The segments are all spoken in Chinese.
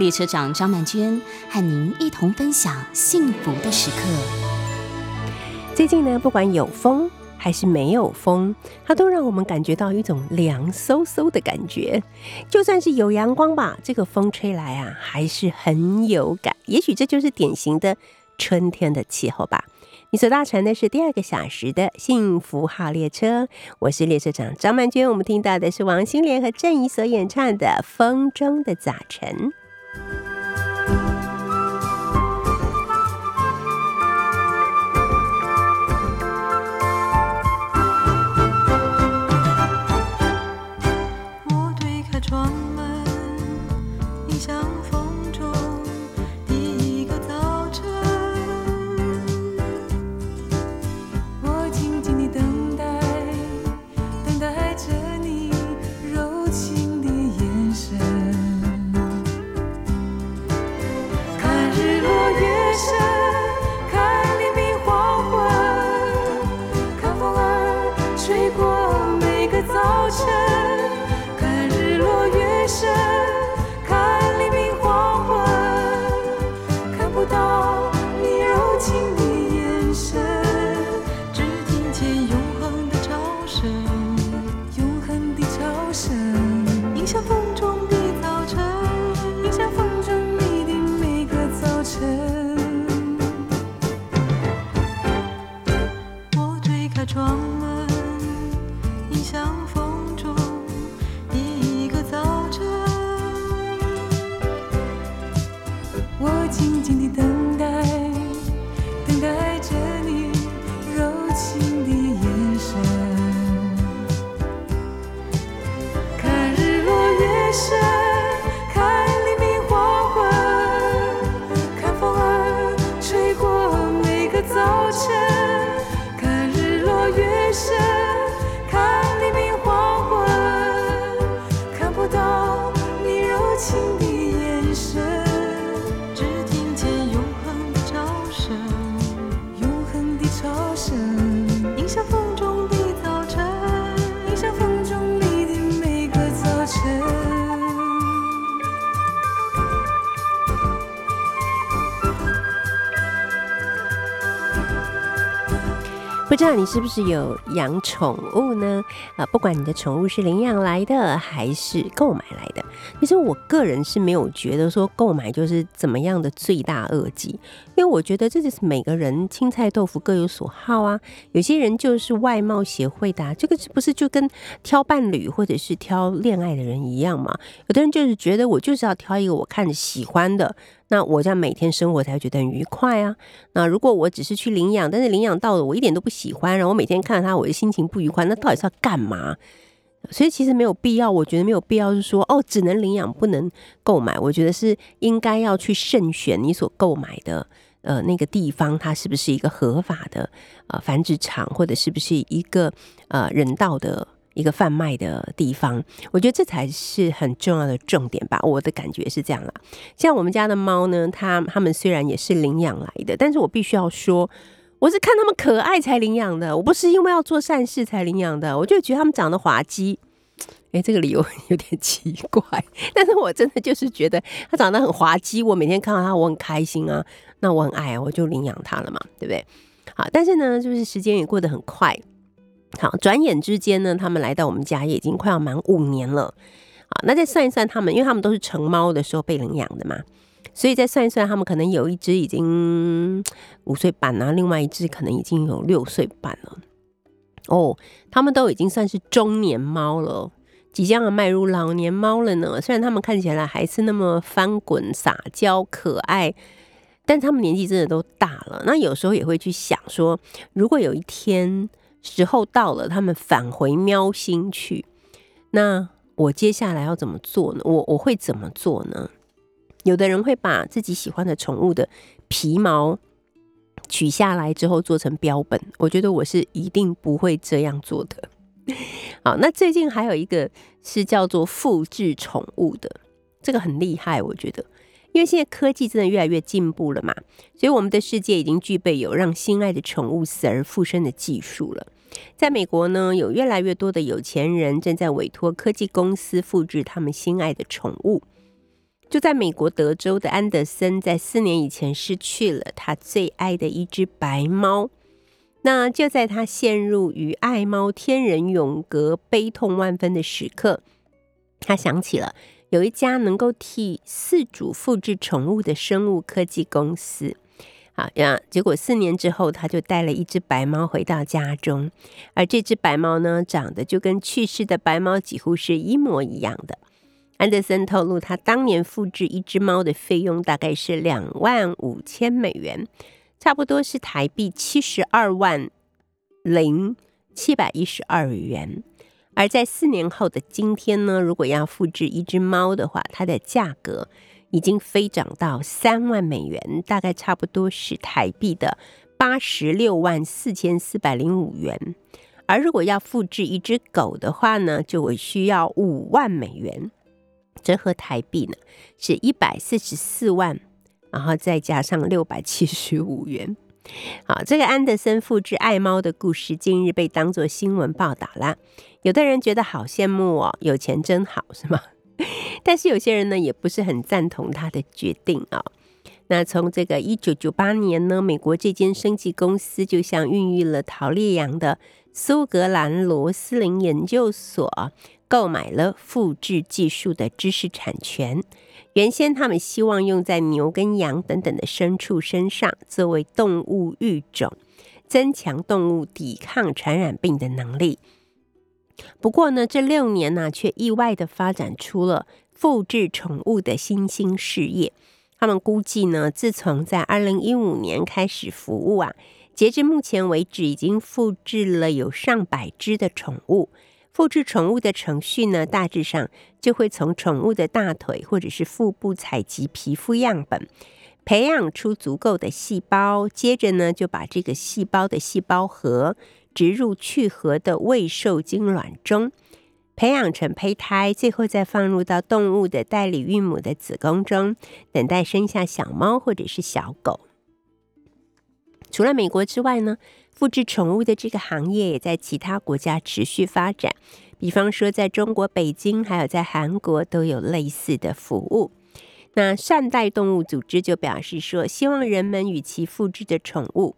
列车长张曼娟和您一同分享幸福的时刻。最近呢，不管有风还是没有风，它都让我们感觉到一种凉飕飕的感觉。就算是有阳光吧，这个风吹来啊，还是很有感。也许这就是典型的春天的气候吧。你所搭乘的是第二个小时的幸福号列车，我是列车长张曼娟。我们听到的是王心莲和郑怡所演唱的《风中的早晨》。我是知道你是不是有养宠物呢？啊，不管你的宠物是领养来的还是购买来的，其实我个人是没有觉得说购买就是怎么样的罪大恶极，因为我觉得这就是每个人青菜豆腐各有所好啊。有些人就是外貌协会的、啊，这个是不是就跟挑伴侣或者是挑恋爱的人一样嘛？有的人就是觉得我就是要挑一个我看着喜欢的。那我这样每天生活才会觉得很愉快啊。那如果我只是去领养，但是领养到了我一点都不喜欢，然后我每天看到它我的心情不愉快，那到底是要干嘛？所以其实没有必要，我觉得没有必要是说哦，只能领养不能购买。我觉得是应该要去慎选你所购买的呃那个地方，它是不是一个合法的呃繁殖场，或者是不是一个呃人道的。一个贩卖的地方，我觉得这才是很重要的重点吧。我的感觉是这样啦。像我们家的猫呢，它它们虽然也是领养来的，但是我必须要说，我是看它们可爱才领养的，我不是因为要做善事才领养的。我就觉得它们长得滑稽，诶，这个理由 有点奇怪，但是我真的就是觉得它长得很滑稽，我每天看到它我很开心啊，那我很爱啊，我就领养它了嘛，对不对？好，但是呢，就是时间也过得很快。好，转眼之间呢，他们来到我们家也已经快要满五年了。好，那再算一算，他们因为他们都是成猫的时候被领养的嘛，所以再算一算，他们可能有一只已经五岁半啊，另外一只可能已经有六岁半了。哦，他们都已经算是中年猫了，即将要迈入老年猫了呢。虽然他们看起来还是那么翻滚、撒娇、可爱，但他们年纪真的都大了。那有时候也会去想说，如果有一天时候到了，他们返回喵星去，那我接下来要怎么做呢？我我会怎么做呢？有的人会把自己喜欢的宠物的皮毛取下来之后做成标本，我觉得我是一定不会这样做的。好，那最近还有一个是叫做复制宠物的，这个很厉害，我觉得，因为现在科技真的越来越进步了嘛，所以我们的世界已经具备有让心爱的宠物死而复生的技术了。在美国呢，有越来越多的有钱人正在委托科技公司复制他们心爱的宠物。就在美国德州的安德森，在四年以前失去了他最爱的一只白猫。那就在他陷入与爱猫天人永隔、悲痛万分的时刻，他想起了有一家能够替饲主复制宠物的生物科技公司。好呀，结果四年之后，他就带了一只白猫回到家中，而这只白猫呢，长得就跟去世的白猫几乎是一模一样的。安德森透露，他当年复制一只猫的费用大概是两万五千美元。差不多是台币七十二万零七百一十二元，而在四年后的今天呢，如果要复制一只猫的话，它的价格已经飞涨到三万美元，大概差不多是台币的八十六万四千四百零五元。而如果要复制一只狗的话呢，就会需要五万美元，折合台币呢是一百四十四万。然后再加上六百七十五元，好，这个安德森复制爱猫的故事近日被当作新闻报道啦。有的人觉得好羡慕哦，有钱真好，是吗？但是有些人呢，也不是很赞同他的决定啊。那从这个一九九八年呢，美国这间生技公司就像孕育了陶丽阳的苏格兰罗斯林研究所购买了复制技术的知识产权。原先他们希望用在牛跟羊等等的牲畜身上，作为动物育种，增强动物抵抗传染病的能力。不过呢，这六年呢，却意外的发展出了复制宠物的新兴事业。他们估计呢，自从在二零一五年开始服务啊，截至目前为止，已经复制了有上百只的宠物。复制宠物的程序呢，大致上就会从宠物的大腿或者是腹部采集皮肤样本，培养出足够的细胞，接着呢就把这个细胞的细胞核植入去核的未受精卵中，培养成胚胎，最后再放入到动物的代理孕母的子宫中，等待生下小猫或者是小狗。除了美国之外呢？复制宠物的这个行业也在其他国家持续发展，比方说在中国北京，还有在韩国都有类似的服务。那善待动物组织就表示说，希望人们与其复制的宠物，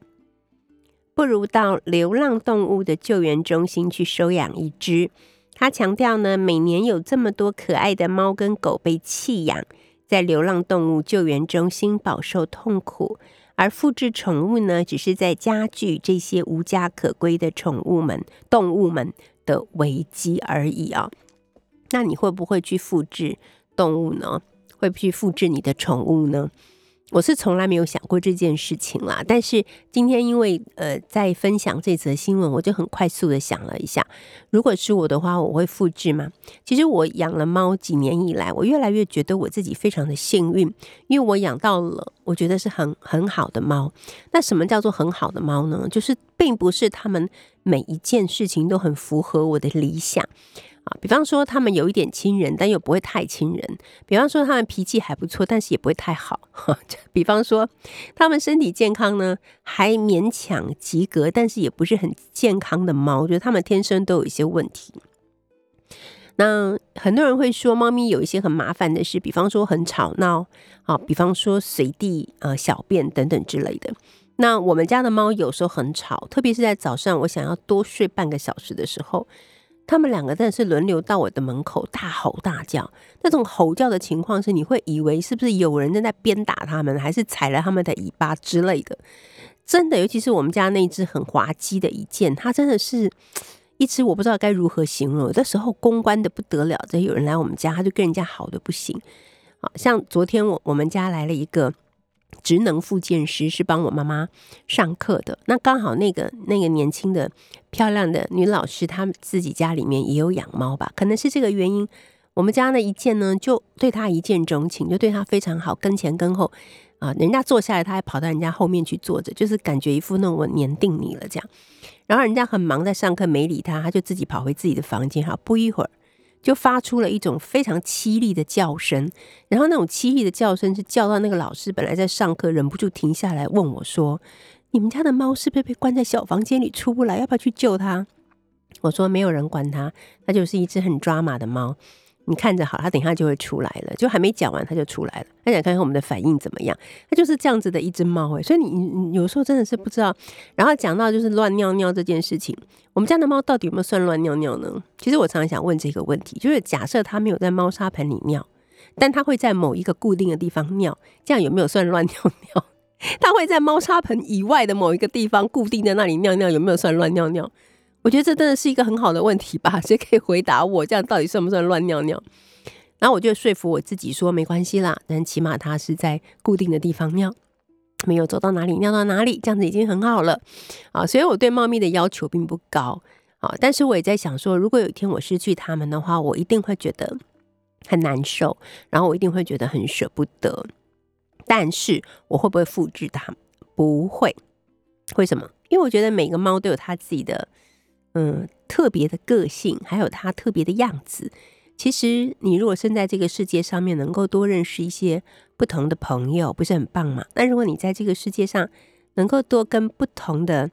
不如到流浪动物的救援中心去收养一只。他强调呢，每年有这么多可爱的猫跟狗被弃养，在流浪动物救援中心饱受痛苦。而复制宠物呢，只是在加剧这些无家可归的宠物们、动物们的危机而已啊。那你会不会去复制动物呢？会不会去复制你的宠物呢？我是从来没有想过这件事情啦，但是今天因为呃在分享这则新闻，我就很快速的想了一下，如果是我的话，我会复制吗？其实我养了猫几年以来，我越来越觉得我自己非常的幸运，因为我养到了我觉得是很很好的猫。那什么叫做很好的猫呢？就是并不是他们每一件事情都很符合我的理想。啊，比方说他们有一点亲人，但又不会太亲人；比方说他们脾气还不错，但是也不会太好。比方说他们身体健康呢，还勉强及格，但是也不是很健康的猫，我觉得他们天生都有一些问题。那很多人会说，猫咪有一些很麻烦的事，比方说很吵闹，啊，比方说随地呃小便等等之类的。那我们家的猫有时候很吵，特别是在早上，我想要多睡半个小时的时候。他们两个真的是轮流到我的门口大吼大叫，那种吼叫的情况是，你会以为是不是有人正在鞭打他们，还是踩了他们的尾巴之类的？真的，尤其是我们家那只很滑稽的一件，它真的是 一只我不知道该如何形容。有的时候公关的不得了，这有人来我们家，他就跟人家好的不行。好像昨天我我们家来了一个。职能复健师是帮我妈妈上课的，那刚好那个那个年轻的漂亮的女老师，她自己家里面也有养猫吧？可能是这个原因，我们家那一见呢，就对她一见钟情，就对她非常好，跟前跟后啊，人家坐下来，他还跑到人家后面去坐着，就是感觉一副那种我黏定你了这样。然后人家很忙在上课没理他，他就自己跑回自己的房间，哈，不一会儿就发出了一种非常凄厉的叫声，然后那种凄厉的叫声是叫到那个老师本来在上课，忍不住停下来问我说：“你们家的猫是不是被关在小房间里出不来？要不要去救它？”我说：“没有人管它，它就是一只很抓马的猫。”你看着好，它等一下就会出来了。就还没讲完，它就出来了。他想看看我们的反应怎么样。它就是这样子的一只猫哎，所以你你有时候真的是不知道。然后讲到就是乱尿尿这件事情，我们家的猫到底有没有算乱尿尿呢？其实我常常想问这个问题，就是假设它没有在猫砂盆里尿，但它会在某一个固定的地方尿，这样有没有算乱尿尿？它会在猫砂盆以外的某一个地方固定在那里尿尿，有没有算乱尿尿？我觉得这真的是一个很好的问题吧？谁可以回答我？这样到底算不算乱尿尿？然后我就说服我自己说没关系啦，但起码它是在固定的地方尿，没有走到哪里尿到哪里，这样子已经很好了啊。所以我对猫咪的要求并不高啊，但是我也在想说，如果有一天我失去它们的话，我一定会觉得很难受，然后我一定会觉得很舍不得。但是我会不会复制它？不会。为什么？因为我觉得每个猫都有它自己的。嗯，特别的个性，还有它特别的样子。其实，你如果生在这个世界上面，能够多认识一些不同的朋友，不是很棒吗？那如果你在这个世界上能够多跟不同的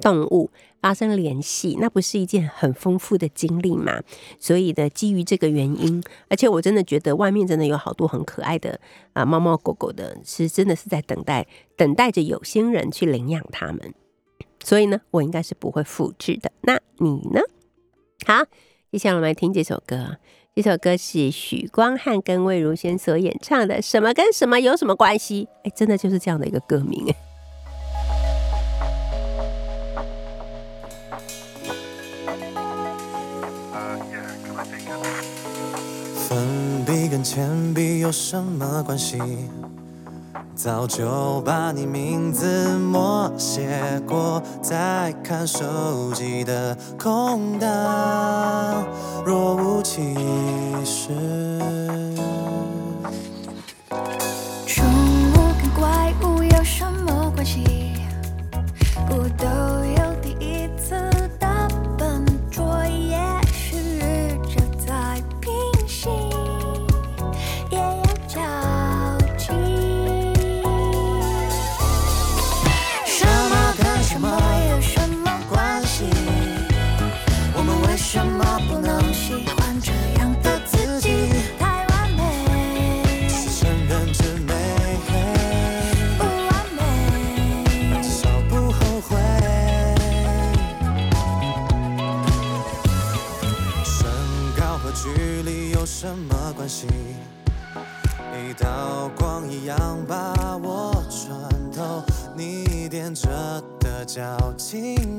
动物发生联系，那不是一件很丰富的经历吗？所以呢，基于这个原因，而且我真的觉得外面真的有好多很可爱的啊猫猫狗狗的，是真的是在等待，等待着有心人去领养它们。所以呢，我应该是不会复制的。那你呢？好，接下来我们来听这首歌。这首歌是许光汉跟魏如萱所演唱的。什么跟什么有什么关系？哎，真的就是这样的一个歌名哎。粉笔跟铅笔有什么关系？早就把你名字默写过，在看手机的空档，若无其事。宠物跟怪物有什么关系？不都什么关系？一道光一样把我穿透，你踮着的脚轻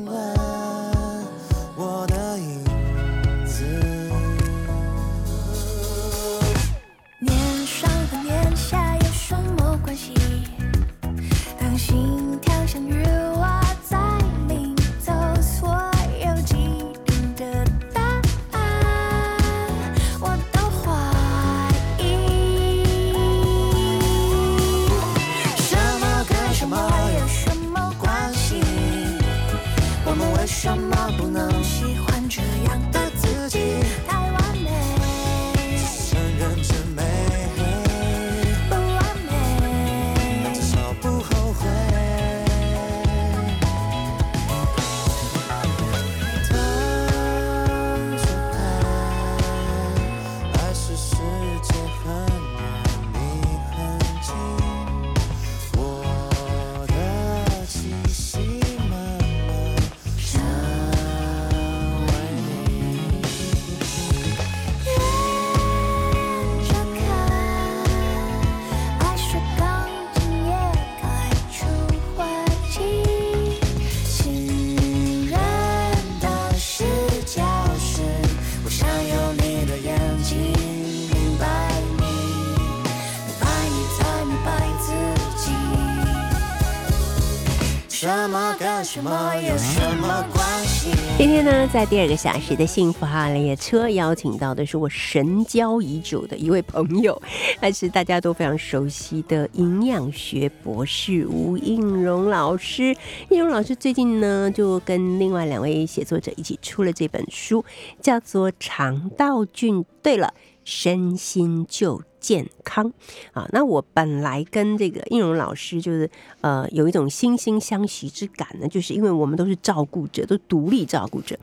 么跟什么有什么关系？今天呢，在第二个小时的幸福号列车，邀请到的是我神交已久的一位朋友，他是大家都非常熟悉的营养学博士吴应荣老师。应荣老师最近呢，就跟另外两位写作者一起出了这本书，叫做《肠道菌》。对了，身心就健康啊！那我本来跟这个应荣老师就是呃有一种惺惺相惜之感呢，就是因为我们都是照顾者，都独立照顾者。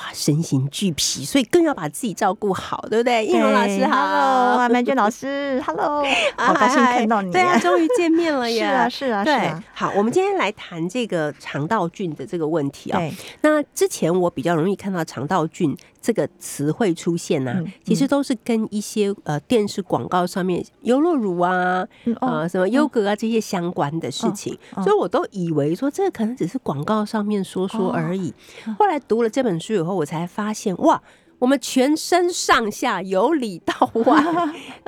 哇，身心俱疲，所以更要把自己照顾好，对不对？应荣老师，Hello，好，曼娟老师，Hello，好高兴看到你，对啊，终于见面了耶！是啊，是啊，对啊。好，我们今天来谈这个肠道菌的这个问题啊。对，那之前我比较容易看到肠道菌这个词汇出现呐、嗯其实都是跟一些呃电视广告上面优酪乳啊、嗯啊、什么优格啊这些相关的事情，嗯所以我都以为说这个可能只是广告上面说说而已。嗯后来读了这本书以后，我才发现哇。我们全身上下由里到外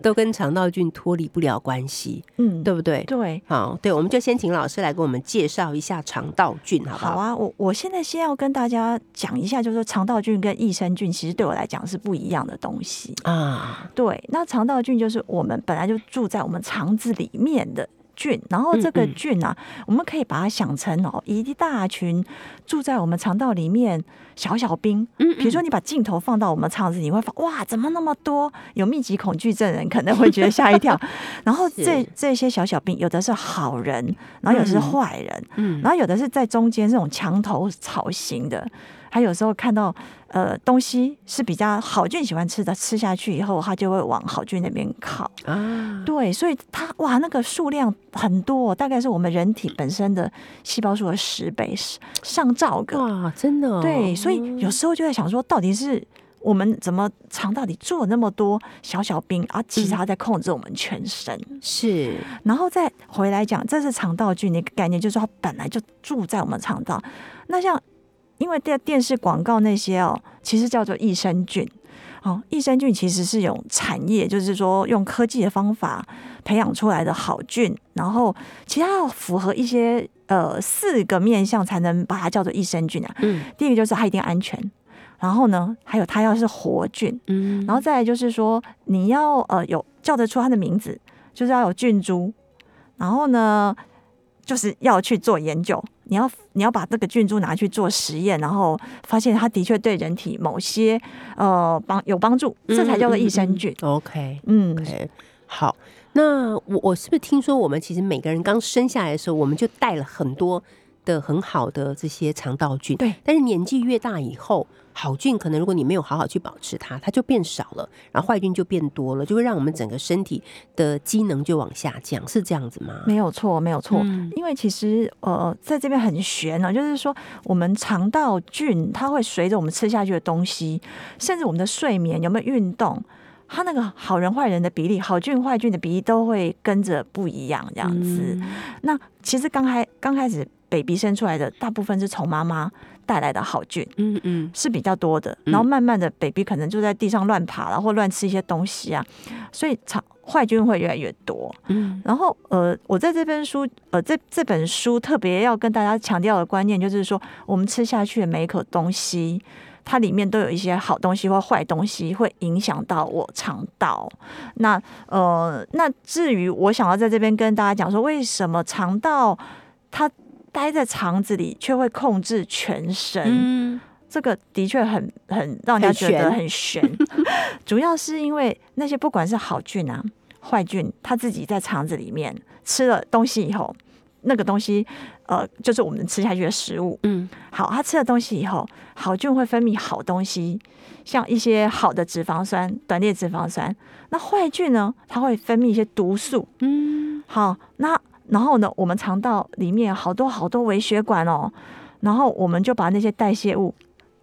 都跟肠道菌脱离不了关系，嗯，对不对？对。好，对，我们就先请老师来给我们介绍一下肠道菌，好不好？好啊，我我现在先要跟大家讲一下，就是说肠道菌跟益生菌其实对我来讲是不一样的东西。啊，对，那肠道菌就是我们本来就住在我们肠子里面的菌，然后这个嗯嗯菌啊，我们可以把它想成哦一大群住在我们肠道里面小小兵。嗯比如说你把镜头放到我们肠子，你会发哇，怎么那么多？有密集恐惧症人可能会觉得吓一跳。然后这这些小小兵，有的是好人，然后有的是嗯坏人，嗯然后有的是在中间这种墙头草型的，还有时候看到呃东西是比较好菌喜欢吃的，吃下去以后他就会往好菌那边靠。啊，对，所以它哇那个数量很多，大概是我们人体本身的细胞数的十倍，是上兆个。哇，真的、哦，对，所以有时候就在想说，到底是我们怎么肠道里住了那么多小小兵啊？其实它在控制我们全身。是然后再回来讲，这是肠道菌的概念，就是说它本来就住在我们肠道。那像因为电电视广告那些哦，其实叫做益生菌。哦，益生菌其实是有产业，就是说用科技的方法培养出来的好菌，然后其他要符合一些呃四个面向才能把它叫做益生菌啊。嗯第一个就是它一定安全，然后呢，还有它要是活菌，嗯，然后再来就是说，你要呃有叫得出它的名字，就是要有菌株，然后呢，就是要去做研究，你要你要把这个菌株拿去做实验，然后发现它的确对人体某些呃帮有帮助，这才叫做益生菌。OK 嗯，OK，好，那我我是不是听说我们其实每个人刚生下来的时候，我们就带了很多的很好的这些肠道菌，对，但是年纪越大以后，好菌可能如果你没有好好去保持它，它就变少了，然后坏菌就变多了，就会让我们整个身体的机能就往下降，是这样子吗？没有错，没有错。嗯因为其实呃，在这边很悬呢、就是说我们肠道菌它会随着我们吃下去的东西，甚至我们的睡眠有没有运动，它那个好人坏人的比例，好菌坏菌的比例都会跟着不一样这样子。嗯那其实刚开刚开始 baby 生出来的，大部分是从妈妈带来的好菌。嗯嗯是比较多的，嗯然后慢慢的 baby 可能就在地上乱爬了，或乱吃一些东西啊，所以肠坏菌会越来越多。嗯然后呃，我在这本书呃这这本书特别要跟大家强调的观念就是说，我们吃下去的每一口东西。它里面都有一些好东西或坏东西，会影响到我肠道。那呃，那至于我想要在这边跟大家讲说，为什么肠道它待在肠子里却会控制全身？嗯这个的确很很让人家觉得很很悬，主要是因为那些不管是好菌啊、坏菌，它自己在肠子里面吃了东西以后，那个东西呃，就是我们吃下去的食物。嗯好，它吃了东西以后，好菌会分泌好东西，像一些好的脂肪酸、短链脂肪酸。那坏菌呢，它会分泌一些毒素。嗯好，那然后呢，我们肠道里面好多好多微血管哦，然后我们就把那些代谢物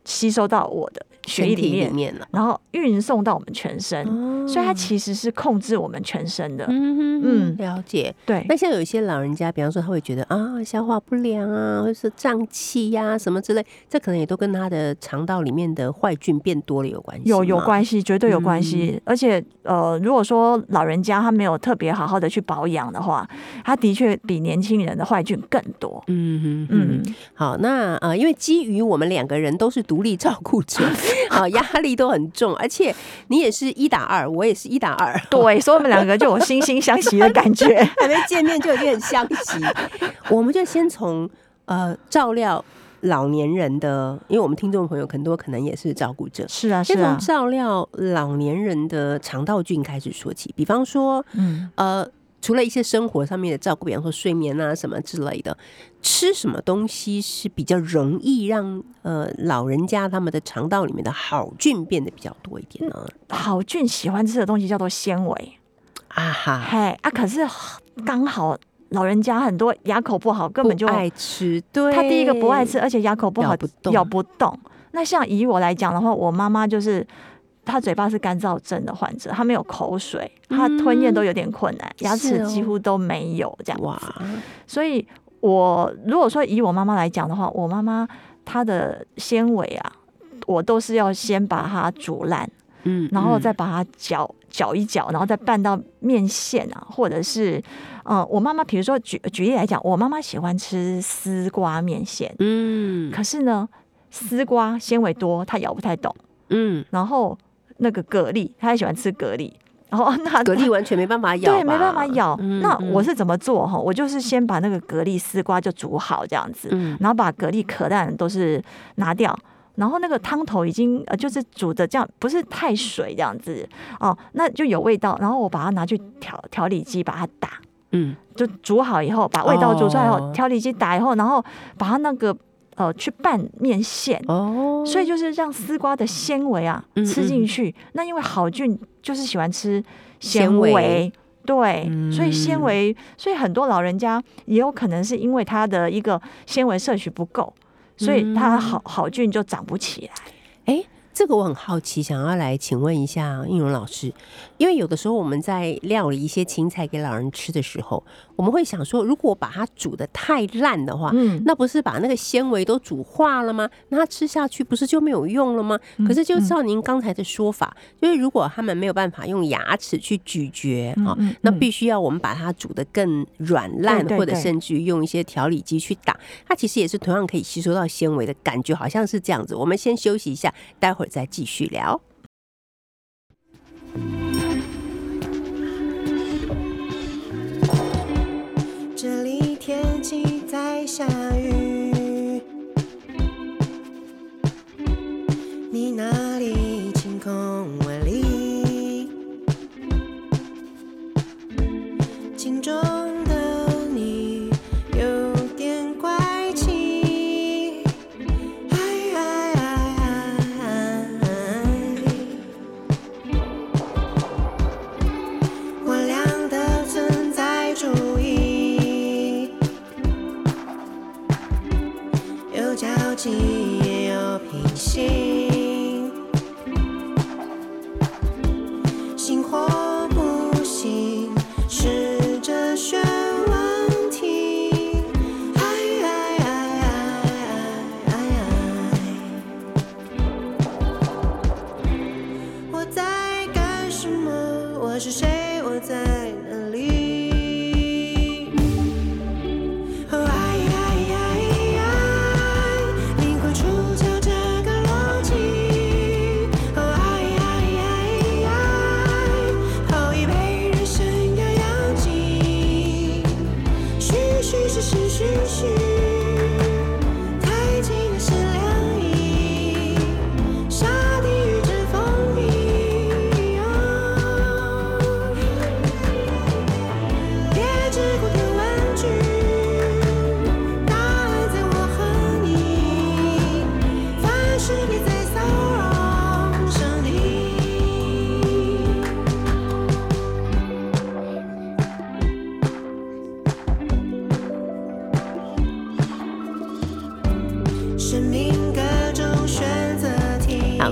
吸收到我的血液身体里面，面了。然后运送到我们全身，哦所以它其实是控制我们全身的。嗯哼嗯了解。对那，像有一些老人家，比方说他会觉得啊消化不良啊，或者是胀气呀、什么之类，这可能也都跟他的肠道里面的坏菌变多了有关系。有有。关系，绝对有关系。嗯而且呃，如果说老人家他没有特别好好的去保养的话，他的确比年轻人的坏菌更多。嗯嗯，好，那呃，因为基于我们两个人都是独立照顾者，啊，压力都很重，而且你也是一打二，我也是一打二，对，所以我们两个就有惺惺相惜的感觉。还没见面就已经很相惜。我们就先从呃照料老年人的，因为我们听众朋友很多可能也是照顾者，是啊，先从照料老年人的肠道菌开始说起。比方说，嗯，呃，除了一些生活上面的照顾，比方说睡眠啊什么之类的，吃什么东西是比较容易让呃老人家他们的肠道里面的好菌变得比较多一点呢？好菌喜欢吃的东西叫做纤维。啊哈，嘿啊，可是刚好老人家很多牙口不好，根本就爱吃，对，他第一个不爱吃，而且牙口不好，咬不动咬不动。那像以我来讲的话，我妈妈就是她嘴巴是干燥症的患者，他没有口水，他吞咽都有点困难，牙齿几乎都没有这样哇。子。，所以我如果说以我妈妈来讲的话，我妈妈她的纤维啊，我都是要先把它煮烂，嗯然后再把它搅搅一搅，然后再拌到面线啊，或者是，嗯、我妈妈比如说举举例来讲，我妈妈喜欢吃丝瓜面线，嗯。可是呢，丝瓜纤维多，她咬不太懂，嗯，然后那个蛤蜊，他也喜欢吃蛤蜊，然后 那蛤蜊完全没办法咬，对，没办法咬。那我是怎么做哈？我就是先把那个蛤蜊、丝瓜就煮好这样子，嗯。然后把蛤蜊壳蛋都是拿掉，然后那个汤头已经呃就是煮的这样，不是太水这样子。哦，那就有味道。然后我把它拿去调调理机把它打，嗯。就煮好以后，把味道煮出来以后，哦。调理机打以后，然后把它那个呃去拌面线。哦，所以就是让丝瓜的纤维啊嗯吃进去。那因为好菌就是喜欢吃纤纤维维，对，嗯所以纤维，所以很多老人家也有可能是因为他的一个纤维摄取不够，所以他嗯好好菌就长不起来。哎，这个我很好奇，想要来请问一下应荣老师，因为有的时候我们在料理一些青菜给老人吃的时候，我们会想说，如果把它煮的太烂的话，嗯，那不是把那个纤维都煮化了吗？那它吃下去不是就没有用了吗？嗯可是就照您刚才的说法，就是如果他们没有办法用牙齿去咀嚼啊、那必须要我们把它煮得更软烂，或者甚至于用一些调理机去打，它其实也是同样可以吸收到纤维的感觉，好像是这样子。我们先休息一下，待会儿再继续聊。这里天气在下雨，你哪里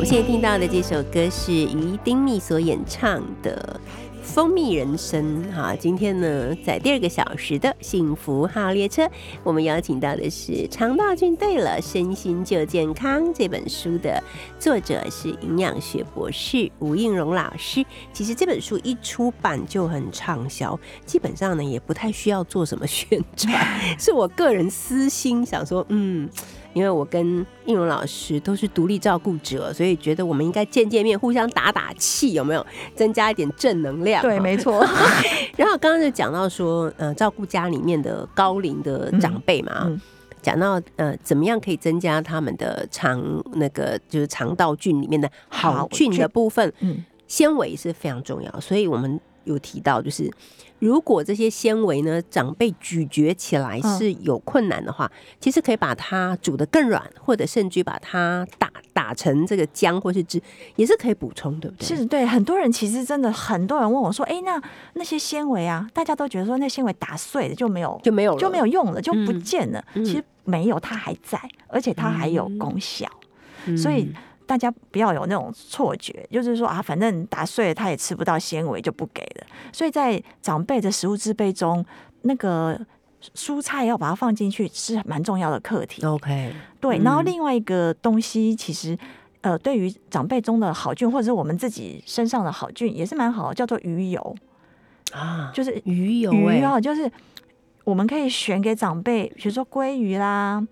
现在听到的这首歌是于丁密所演唱的《蜂蜜人生》哈。今天呢，在第二个小时的幸福号列车，我们邀请到的是肠道菌对了，身心就健康这本书的作者是营养学博士吴应荣老师。其实这本书一出版就很畅销，基本上呢也不太需要做什么宣传，是我个人私心想说，嗯。因为我跟应荣老师都是独立照顾者，所以觉得我们应该见见面，互相打打气，有没有？增加一点正能量。对，没错。然后刚刚就讲到说，呃，照顾家里面的高龄的长辈嘛，讲到呃，怎么样可以增加他们的肠那个就是肠道菌里面的好菌的部分，嗯，纤维是非常重要，所以我们有提到就是。如果这些纤维呢，长辈咀嚼起来是有困难的话，其实可以把它煮得更软，或者甚至把它打打成这个浆或是汁，也是可以补充，对不对？是，对。很多人其实真的，很多人问我说：“哎，那那些纤维啊，大家都觉得说那纤维打碎了就没有就没有就没有用了，就不见了。其实没有，它还在，而且它还有功效，所以。大家不要有那种错觉，就是说啊，反正打碎了他也吃不到纤维，就不给了。所以在长辈的食物制备中，那个蔬菜要把它放进去是蛮重要的课题。OK，对。然后另外一个东西，其实呃，对于长辈中的好菌，或者是我们自己身上的好菌，也是蛮好，叫做鱼油啊，就是鱼油，鱼啊，就是我们可以选给长辈，比如说鲑鱼啦。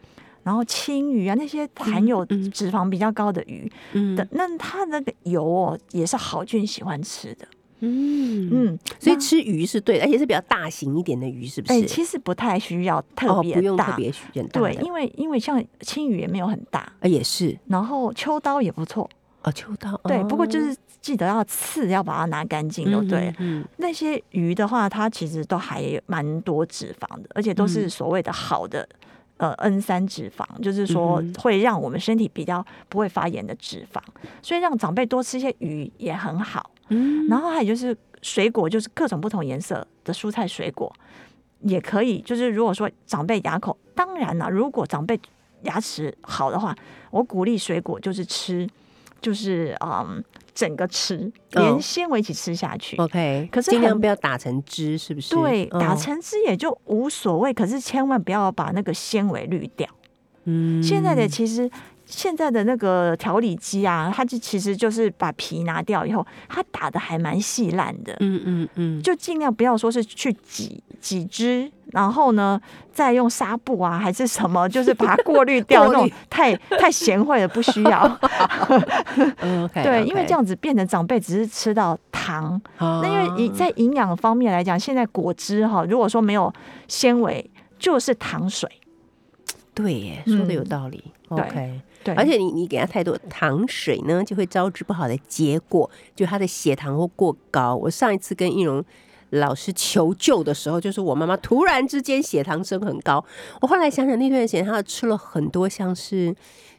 然后青鱼啊，那些含有脂肪比较高的鱼，的那它那个油哦，也是好菌喜欢吃的。嗯嗯，所以吃鱼是对的，而且是比较大型一点的鱼，是不是？哎，其实不太需要特别大，不用特别许愿。对，因为因为像青鱼也没有很大，啊也是。然后秋刀也不错哦，秋刀对，不过就是记得要刺，要把它拿干净，就对。嗯，那些鱼的话，它其实都还蛮多脂肪的，而且都是所谓的好的。呃，N 三脂肪就是说会让我们身体比较不会发炎的脂肪，所以让长辈多吃一些鱼也很好。嗯，然后还有就是水果，就是各种不同颜色的蔬菜水果也可以。就是如果说长辈牙口，当然了，如果长辈牙齿好的话，我鼓励水果就是吃，就是嗯。整个吃，连纤维一起吃下去。OK，可是尽量不要打成汁，是不是？对，打成汁也就无所谓。可是千万不要把那个纤维滤掉。嗯，现在的其实现在的那个调理机啊，它就其实就是把皮拿掉以后，它打的还蛮细烂的。嗯嗯嗯，就尽量不要说是去挤挤汁。然后呢，再用纱布啊，还是什么，就是把它过滤掉 那种太太贤惠的，不需要。对，因为这样子变成长辈只是吃到糖。那因为在营养方面来讲，现在果汁哈，如果说没有纤维，就是糖水。对耶，说的有道理。OK，对，而且你你给他太多糖水呢，就会招致不好的结果，就他的血糖会过高。我上一次跟易容。老师求救的时候，就是我妈妈突然之间血糖升很高。我后来想想，那段时间她吃了很多像是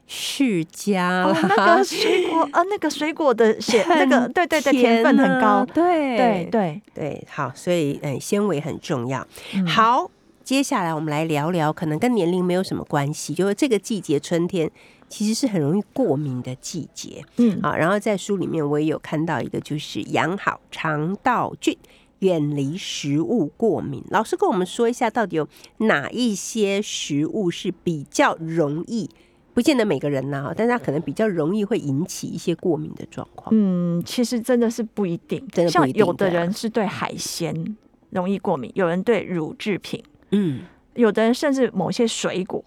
释迦那个水果，呃，那个水果的血，那个对对对，甜分很高，对对对对。好，所以嗯，纤维很重要。好，接下来我们来聊聊，可能跟年龄没有什么关系，就是这个季节春天其实是很容易过敏的季节。嗯，好，然后在书里面我也有看到一个，就是养好肠道菌。远离食物过敏，老师跟我们说一下，到底有哪一些食物是比较容易，不见得每个人呐，但是他可能比较容易会引起一些过敏的状况。嗯，其实真的是不一定，真的像有的人是对海鲜容易过敏，有人对乳制品，嗯，有的人甚至某些水果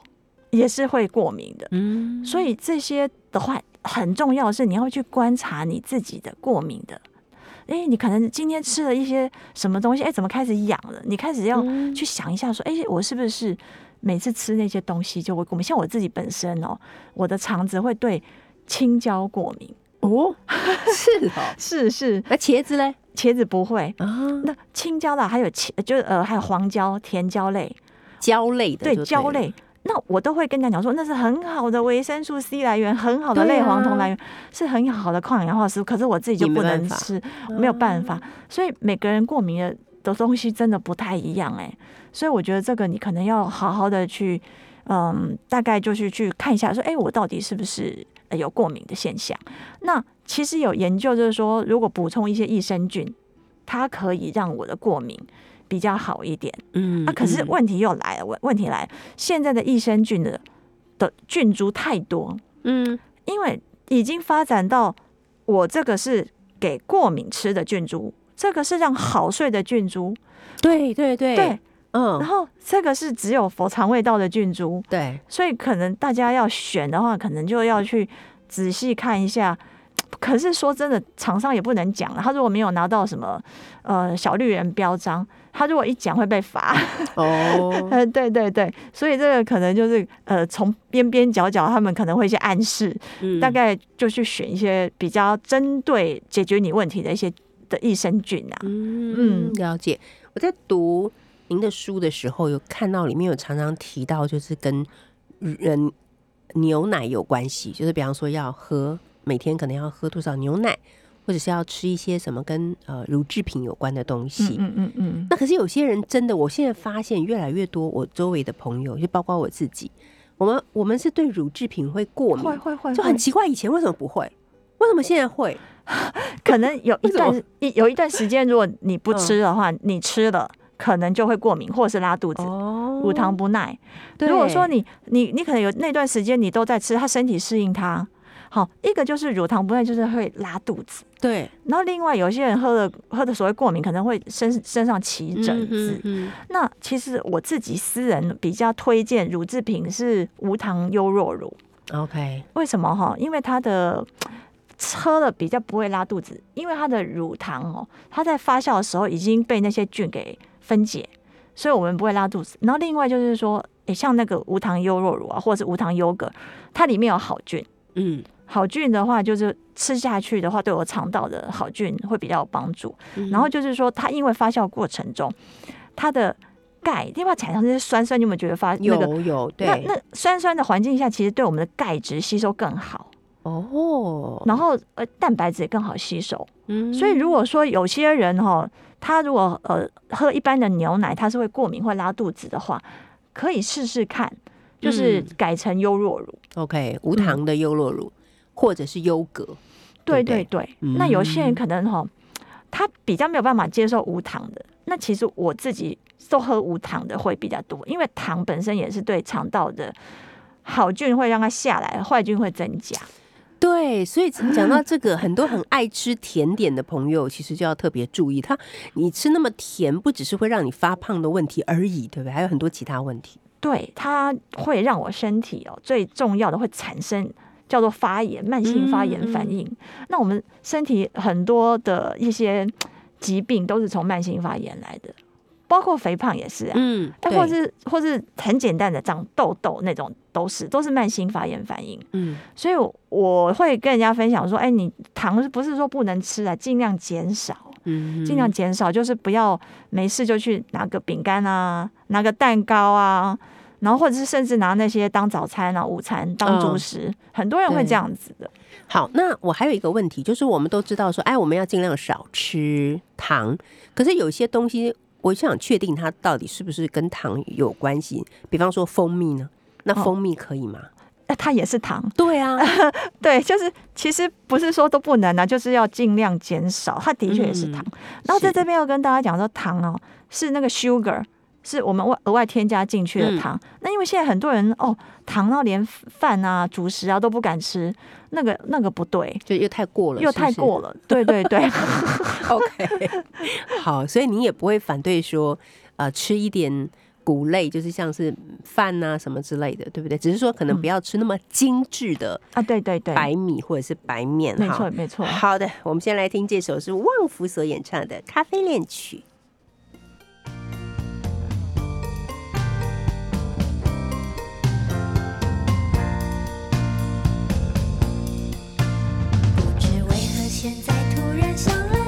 也是会过敏的。嗯，所以这些的话，很重要的是你要去观察你自己的过敏的。哎，你可能今天吃了一些什么东西？哎，怎么开始痒了？你开始要去想一下，说，哎，我是不是每次吃那些东西就会过敏？像我自己本身哦，我的肠子会对青椒过敏哦，是哦，是是。那茄子嘞？茄子不会啊。那青椒啦，还有茄，就呃，还有黄椒、甜椒类、椒类的，对，椒类。那我都会跟人家讲说，那是很好的维生素 C 来源，很好的类黄酮来源，是很好的抗氧化食物。可是我自己就不能吃，没有办法。所以每个人过敏的的东西真的不太一样哎。所以我觉得这个你可能要好好的去，嗯，大概就是去看一下，说，哎，我到底是不是呃有过敏的现象。那其实有研究就是说，如果补充一些益生菌，它可以让我的过敏比较好一点。嗯啊，可是问题又来了，问问题来了，现在的益生菌的的菌株太多，嗯。因为已经发展到我这个是给过敏吃的菌株，这个是让好睡的菌株，对对对。对，嗯。然嗯后这个是只有佛肠胃道的菌株，对。所以可能大家要选的话，可能就要去仔细看一下。可是说真的，厂商也不能讲了。他如果没有拿到什么呃小绿人标章，他如果一讲会被罚。哦 呃，对对对，所以这个可能就是呃，从边边角角他们可能会一些暗示，嗯大概就去选一些比较针对解决你问题的一些的益生菌啊。嗯，了解。我在读您的书的时候，有看到里面有常常提到，就是跟人牛奶有关系，就是比方说要喝每天可能要喝多少牛奶，或者是要吃一些什么跟呃乳制品有关的东西。嗯嗯嗯那可是有些人真的，我现在发现越来越多，我周围的朋友，就包括我自己，我们我们是对乳制品会过嗯，敏，会会会，就很奇怪，以前为什么不会？为什么现在会？可能有一段一有一段时间，如果你不嗯吃的话，你吃了可能就会过敏或者是拉肚子。哦乳糖不耐。如果说你你你可能有那段时间你都在吃，他身体适应它。好，一个就是乳糖不耐，就是会拉肚子。对然后另外有些人喝了喝的所谓过敏，可能会身身上起疹子。嗯那其实我自己私人比较推荐乳制品是无糖优酪乳，嗯，OK，为什么哈？因为它的 喝了比较不会拉肚子，因为它的乳糖哦，它在发酵的时候已经被那些菌给分解，所以我们不会拉肚子。然后另外就是说，诶，像那个无糖优酪乳啊，或者是无糖优格，它里面有好菌。嗯好菌的话，就是吃下去的话，对我肠道的好菌会比较有帮助。嗯然后就是说，它因为发酵过程中，它的钙，另外产生这些酸酸，你有没有觉得发那个？有有对那那酸酸的环境下，其实对我们的钙质吸收更好，哦，然后呃蛋白质也更好吸收。嗯所以如果说有些人哈、他如果呃喝一般的牛奶，他是会过敏会拉肚子的话，可以试试看，就是嗯改成优酪乳。OK 无糖的优酪乳或者是优格，对对对那有些人嗯可能哈、他比较没有办法接受无糖的。那其实我自己都喝无糖的会比较多，因为糖本身也是对肠道的好菌会让它下来，坏菌会增加。对，所以讲到这个，很多很爱吃甜点的朋友，其实就要特别注意，他你吃那么甜，不只是会让你发胖的问题而已，对不对？还有很多其他问题。对，它会让我身体哦，最重要的会产生叫做发炎、慢性发炎反应。那我们身体很多的一些疾病都是从慢性发炎来的，包括肥胖也是啊。嗯，哎，对或是或是很简单的长痘痘那种，都是都是慢性发炎反应。嗯所以我我会跟人家分享说，哎，你糖不是说不能吃啊，尽量减少。嗯，尽量减少，就是不要没事就去拿个饼干啊，拿个蛋糕啊，然后或者是甚至拿那些当早餐啊、午餐当主食，很多人会这样子的。好，那我还有一个问题，就是我们都知道说，哎，我们要尽量少吃糖，可是有些东西，我想确定它到底是不是跟糖有关系。比方说蜂蜜呢，那哦蜂蜜可以吗？那它也是糖，对啊，对，就是其实不是说都不能啊，就是要尽量减少。它的确也是糖。然后在这边要跟大家讲说，糖哦是那个 sugar，是我们外额外添加进去的糖。那因为现在很多人哦，糖到连饭啊、主食啊都不敢吃，那个那个不对，就又太过了，又太过了。对对对。OK，好，所以你也不会反对说，呃，吃一点谷类，就是像是饭啊什么之类的，对不对？只是说可能不要吃那么精致的啊，对对对，白米或者是白面。没哈错没错。好的，我们先来听这首是旺福所演唱的《咖啡恋曲》。现在突然想了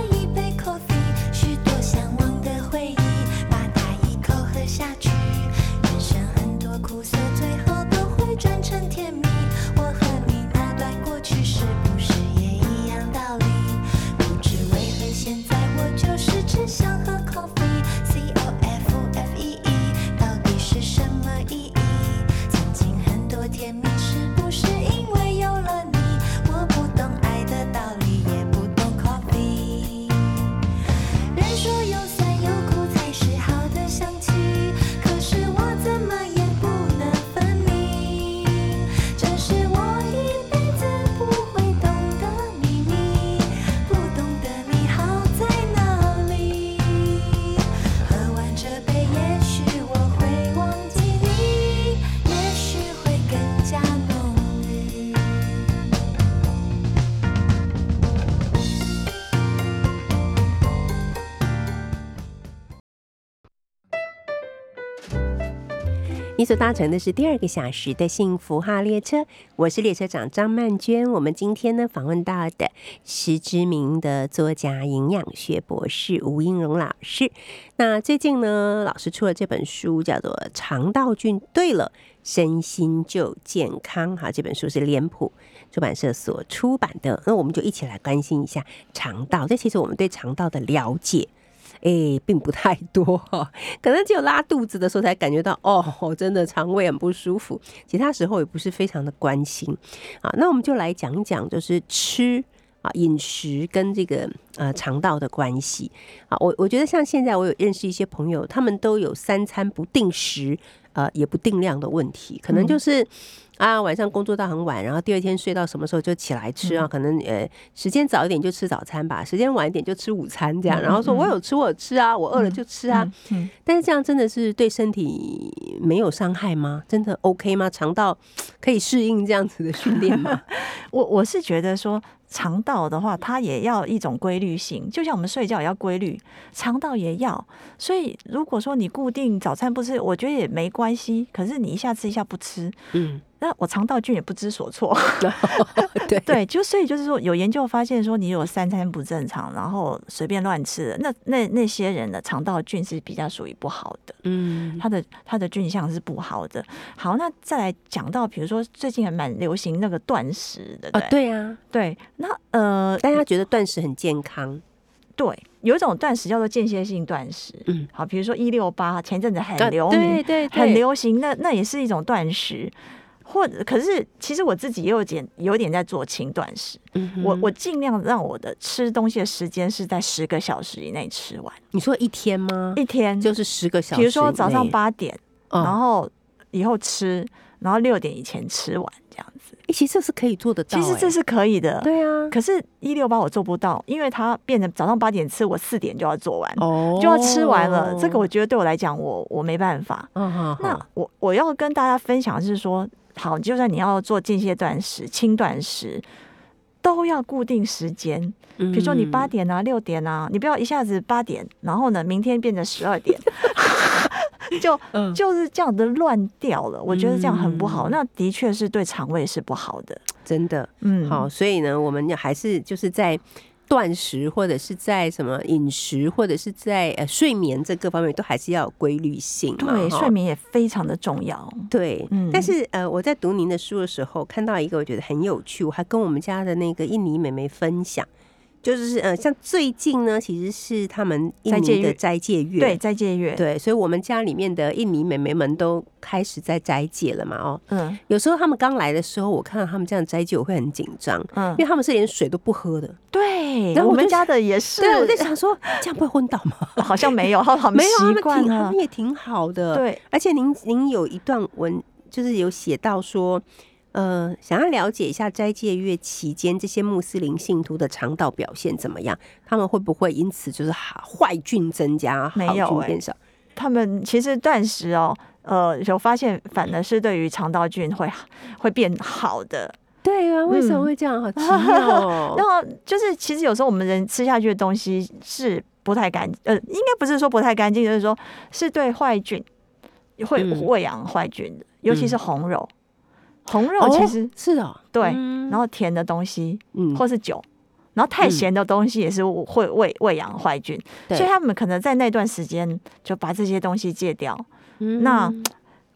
搭乘的是第二个小时的幸福号列车，我是列车长张曼娟。我们今天呢访问到的是知名的作家、营养学博士吴英荣老师。那最近呢，老师出了这本书，叫做《肠道菌对了，身心就健康》。哈，这本书是脸谱出版社所出版的。那我们就一起来关心一下肠道。这其实我们对肠道的了解。哎，并不太多哈，可能只有拉肚子的时候才感觉到哦，真的肠胃很不舒服，其他时候也不是非常的关心。啊，那我们就来讲讲，就是吃啊饮食跟这个呃肠道的关系。啊，我我觉得像现在我有认识一些朋友，他们都有三餐不定时。呃，也不定量的问题，可能就是啊，晚上工作到很晚，然后第二天睡到什么时候就起来吃啊？可能呃，时间早一点就吃早餐吧，时间晚一点就吃午餐这样。然后说我有吃，我有吃啊，我饿了就吃啊。但是这样真的是对身体没有伤害吗？真的 OK 吗？肠道可以适应这样子的训练吗？我我是觉得说。肠道的话，它也要一种规律性，就像我们睡觉也要规律，肠道也要。所以如果说你固定早餐不吃，我觉得也没关系。可是你一下吃一下不吃，嗯。那我肠道菌也不知所措，对。对，就所以就是说，有研究发现说，你有三餐不正常，然后随便乱吃的，那那那些人的肠道菌是比较属于不好的，嗯，他的他的菌相是不好的。好，那再来讲到，比如说最近还蛮流行那个断食的，啊，对？啊，对，那呃，大家觉得断食很健康，对，有一种断食叫做间歇性断食，嗯，好，比如说一六八前阵子很流行，对对，很流行，那那也是一种断食。或者，可是其实我自己也有点有点在做轻断食，我我尽量让我的吃东西的时间是在十个小时以内吃完。你说一天吗？一天就是十个小时。比如说早上八点，然后以后吃，然后六点以前吃完这样子。其实这是可以做得到，其实这是可以的。对啊，可是一六八我做不到，因为它变成早上八点吃，我四点就要做完，哦，就要吃完了。这个我觉得对我来讲，我我没办法。嗯那我我要跟大家分享的是说。好，就算你要做间歇断食、轻断食，都要固定时间。比如说你八点啊、六点啊，你不要一下子八点，然后呢，明天变成十二点，就就是这样的乱掉了。我觉得这样很不好，那的确是对肠胃是不好的，真的。嗯，好，所以呢，我们还是就是在。断食或者是在什么饮食，或者是在呃睡眠这各方面，都还是要有规律性。对，睡眠也非常的重要。对，但是呃，我在读您的书的时候，看到一个我觉得很有趣，我还跟我们家的那个印尼妹妹分享。就是呃，像最近呢，其实是他们印尼的斋戒月，对斋戒月，对，所以我们家里面的印尼妹妹们都开始在斋戒了嘛，哦，嗯，有时候他们刚来的时候，我看到他们这样斋戒，我会很紧张，嗯，因为他们是连水都不喝的，对，然后我们家的也是，对，我在想说这样不会昏倒吗？好像没有，好好没有，他们挺，他们也挺好的，对，而且您您有一段文，就是有写到说。呃，想要了解一下斋戒月期间这些穆斯林信徒的肠道表现怎么样？他们会不会因此就是坏菌增加，没有变少？他们其实断食哦，呃，有发现反而是对于肠道菌会会变好的。对啊，为什么会这样？好 奇妙。然后就是，其实有时候我们人吃下去的东西是不太干，呃，应该不是说不太干净，就是说是对坏菌会喂养坏菌的，尤其是红肉。红肉其实是哦，对，然后甜的东西，嗯，或是酒，然后太咸的东西也是会喂喂养坏菌，所以他们可能在那段时间就把这些东西戒掉。那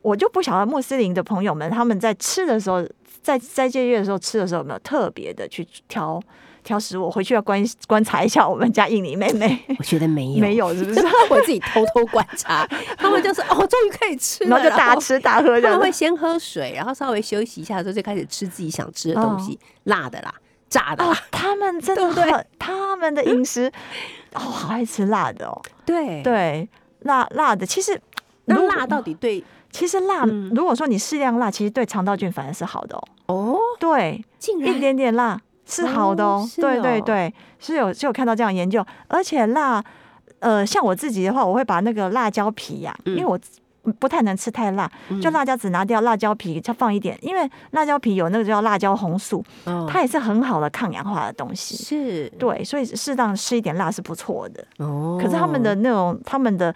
我就不晓得穆斯林的朋友们他们在吃的时候，在斋戒月的时候吃的时候有没有特别的去挑。挑食，我回去要观观察一下我们家印尼妹妹。我觉得没有，没有是不是？我自己偷偷观察，他们就是哦，终于可以吃了，然后就大吃大喝。他们会先喝水，然后稍微休息一下之后，就开始吃自己想吃的东西，辣的啦，炸的。他们真的 很，他们的饮食哦，好爱吃辣的哦。对对，辣辣的。其实那辣到底对？其实辣，如果说你适量辣，其实对肠道菌反而是好的哦。哦，对，一点点辣。是好的哦，对对对，是有是有看到这样研究，而且辣，呃，像我自己的话，我会把那个辣椒皮呀，因为我不太能吃太辣，就辣椒只拿掉，辣椒皮再放一点，因为辣椒皮有那个叫辣椒红素，它也是很好的抗氧化的东西，是。对，所以适当吃一点辣是不错的。哦，可是他们的那种他们的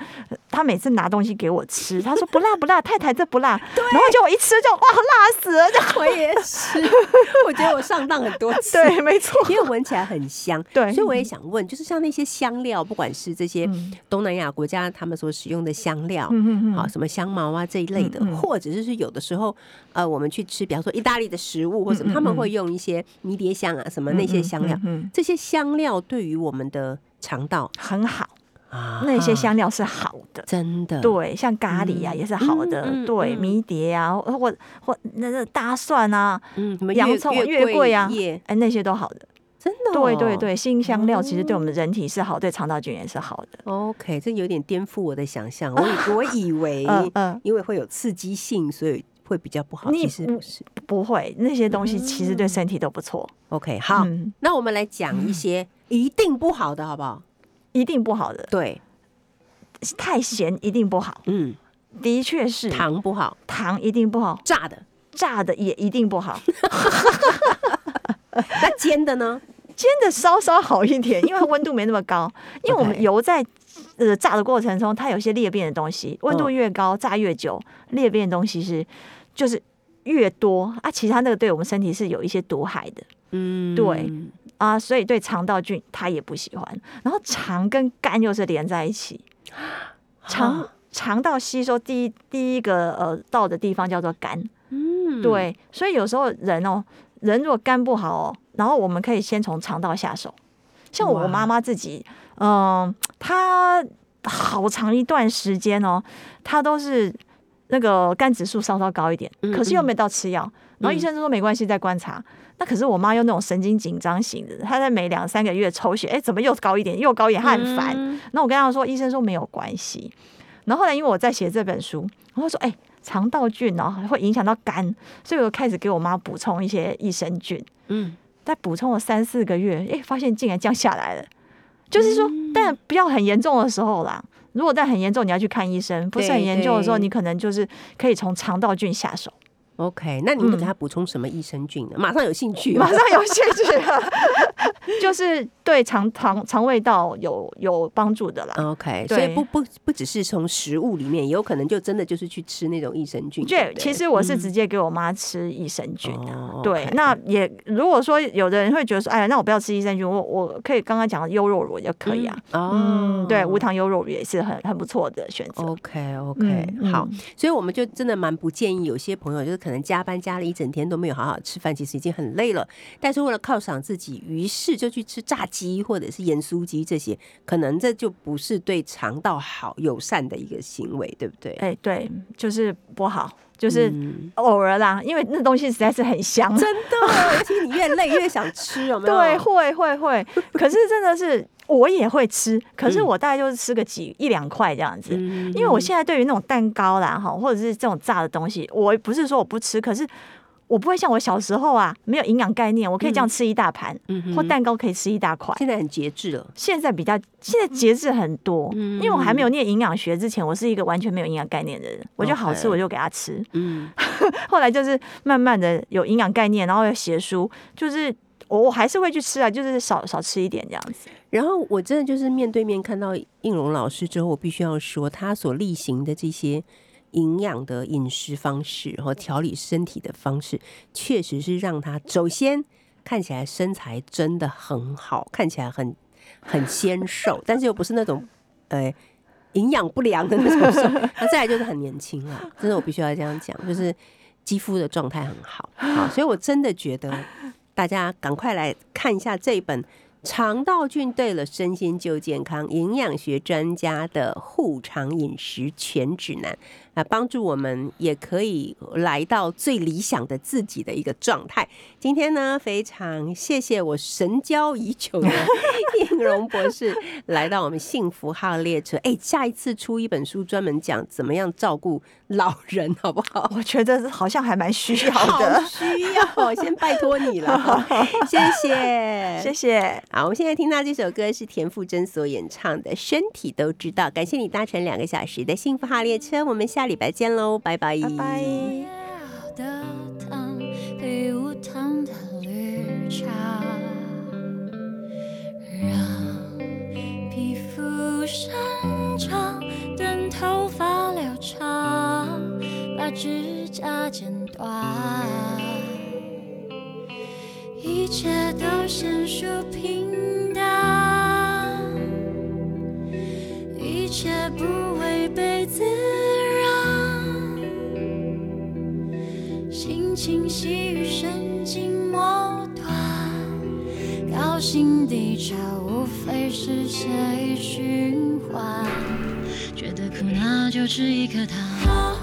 他每次拿东西给我吃，他说不辣不辣，太太这不辣，然后就我一吃就哇辣死了，就我也吃，我觉得我上当很多次。对，没错，因为闻起来很香，对。所以我也想问，就是像那些香料，不管是这些嗯。东南亚国家他们所使用的香料，嗯嗯嗯。好什么香茅啊这一类的，嗯嗯或者就是有的时候，呃，我们去吃，比方说意大利的食物或什么，嗯嗯他们嗯会用一些迷迭香啊什么那些香料，这些香料对于我们的肠道很好，啊那些香料是好的。真的对，像咖喱啊嗯也是好的，对，嗯迷迭啊，或或那那个大蒜啊，嗯，什么洋葱、月桂啊叶，哎，那些都好的。真的、对对。对，新香料其实对我们人体是好，对肠道菌也是好的。OK，这有点颠覆我的想象。我以 我以为嗯，嗯，因为会有刺激性，所以会比较不好。你其实不是。不会，那些东西其实对身体都不错。OK，好，嗯那我们来讲一些 一定不好的，好不好？一定不好的，对，太咸一定不好，嗯，的确是糖不好，糖一定不好，炸的，炸的也一定不好，那煎的呢？煎的稍稍好一点，因为温度没那么高。因为我们油在呃炸的过程中，它有一些裂变的东西，温度嗯越高，炸越久，裂变的东西是就是越多啊。其实它那个对我们身体是有一些毒害的嗯，对啊，所以对肠道菌它也不喜欢。然后肠跟肝又是连在一起，肠啊肠道吸收第一第一个呃到的地方叫做肝。嗯，对，所以有时候人哦，人如果肝不好哦，然后我们可以先从肠道下手。像我哇妈妈自己，嗯、她好长一段时间哦，她都是那个肝指数稍稍高一点，嗯可是又没到吃药。然后医生就说没关系，再观察。那可是我妈又那种神经紧张型的，她在每两三个月抽血，哎，怎么又高一点，又高一点，她很烦。嗯那我跟她说，医生说没有关系。然后后来因为我在写这本书，然后说，哎，肠道菌哦会影响到肝，所以我开始给我妈补充一些益生菌。嗯，再补充了三四个月，哎，发现竟然降下来了。就是说，嗯但不要很严重的时候啦。如果但很严重，你要去看医生；不是很严重的时候，对你可能就是可以从肠道菌下手。OK，那你们给他补充什么益生菌呢？马上有兴趣马上有兴趣了，就是对肠肠肠胃道有有帮助的啦。OK，所以不不不只是从食物里面，也有可能就真的就是去吃那种益生菌。对其实我是直接给我妈吃益生菌的。哦对那也如果说有的人会觉得说，哎呀，那我不要吃益生菌，我我可以刚刚讲的优酪乳就可以啊。哦嗯，对，无糖优酪乳也是很很不错的选择。OK OK，、嗯好嗯，所以我们就真的蛮不建议有些朋友就是可能加班加了一整天都没有好好吃饭，其实已经很累了，但是为了犒赏自己，于是就去吃炸鸡或者是盐酥鸡这些，可能这就不是对肠道好友善的一个行为，对不对？哎、对，就是不好，就是嗯偶尔啦，因为那东西实在是很香。真的，尤其你越累越想吃，有没有？对，会会会，可是真的是我也会吃，可是嗯。我大概就是吃个几一两块这样子。嗯因为我现在对于那种蛋糕啦哈，或者是这种炸的东西，我不是说我不吃，可是我不会像我小时候啊，没有营养概念，我可以这样吃一大盘，嗯或蛋糕可以吃一大块。现在很节制了，现在比较，现在节制很多，嗯。因为我还没有念营养学之前，我是一个完全没有营养概念的人，我觉得好吃我就给他吃。嗯，后来就是慢慢的有营养概念，然后要写书，就是我我还是会去吃啊，就是少少吃一点这样子。然后我真的就是面对面看到应龙老师之后，我必须要说，他所例行的这些营养的饮食方式和调理身体的方式，确实是让他首先看起来身材真的很好，看起来很很纤瘦，但是又不是那种呃营养不良的那种瘦。那再来就是很年轻啊，真的我必须要这样讲，就是肌肤的状态很好，好，所以我真的觉得大家赶快来看一下这一本。肠道菌对了，身心就健康。营养学专家的护肠饮食全指南啊，帮助我们也可以来到最理想的自己的一个状态。今天呢，非常谢谢我神交已久的 应荣博士来到我们幸福号列车。哎，下一次出一本书，专门讲怎么样照顾老人，好不好？我觉得好像还蛮需要的，需要，先拜托你了，谢谢，谢谢。好，我们现在听到这首歌是田馥甄所演唱的《身体都知道》，感谢你搭乘两个小时的幸福号列车，我们下礼拜见喽，拜拜，拜拜。的糖，配无糖的绿茶，让皮肤生长，等它把指甲剪断，一切都显出平淡，一切不心情细雨神经末端，高兴低潮无非是血液循环。觉得苦那就吃一颗糖。